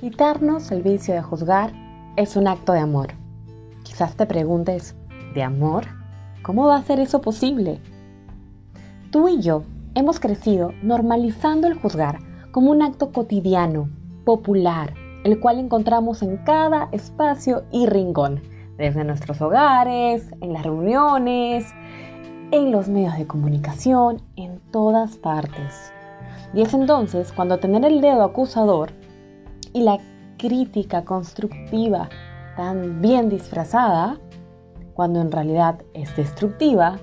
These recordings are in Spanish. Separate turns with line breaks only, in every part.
Quitarnos el vicio de juzgar es un acto de amor. Quizás te preguntes, ¿de amor? ¿Cómo va a ser eso posible? Tú y yo hemos crecido normalizando el juzgar como un acto cotidiano, popular, el cual encontramos en cada espacio y rincón, desde nuestros hogares, en las reuniones, en los medios de comunicación, en todas partes. Y es entonces cuando tener el dedo acusador y la crítica constructiva tan bien disfrazada, cuando en realidad es destructiva,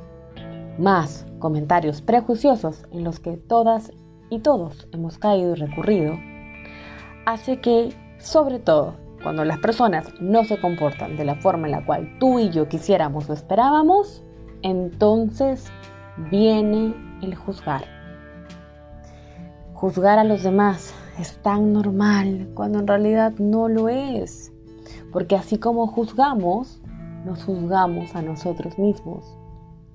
más comentarios prejuiciosos en los que todas y todos hemos caído y recurrido, hace que, sobre todo, cuando las personas no se comportan de la forma en la cual tú y yo quisiéramos o esperábamos, entonces viene el juzgar. Juzgar a los demás es tan normal cuando en realidad no lo es. Porque así como juzgamos, nos juzgamos a nosotros mismos.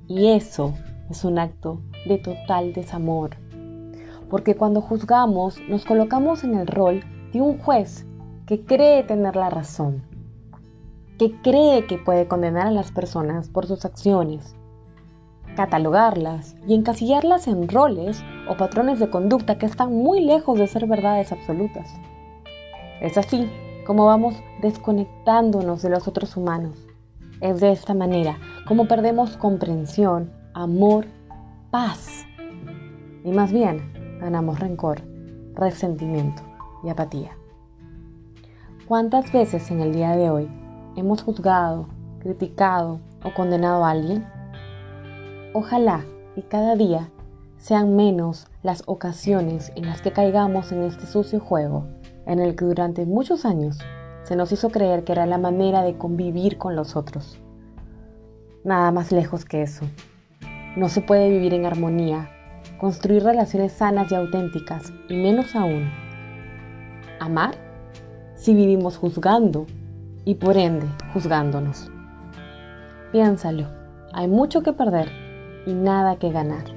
Y eso es un acto de total desamor. Porque cuando juzgamos nos colocamos en el rol de un juez que cree tener la razón, que cree que puede condenar a las personas por sus acciones, catalogarlas y encasillarlas en roles o patrones de conducta que están muy lejos de ser verdades absolutas. Es así como vamos desconectándonos de los otros humanos. Es de esta manera como perdemos comprensión, amor, paz. Y más bien ganamos rencor, resentimiento y apatía. ¿Cuántas veces en el día de hoy hemos juzgado, criticado o condenado a alguien? Ojalá y cada día sean menos las ocasiones en las que caigamos en este sucio juego en el que durante muchos años se nos hizo creer que era la manera de convivir con los otros. Nada más lejos que eso. No se puede vivir en armonía, construir relaciones sanas y auténticas, y menos aún, amar si vivimos juzgando y por ende juzgándonos. Piénsalo, hay mucho que perder y nada que ganar.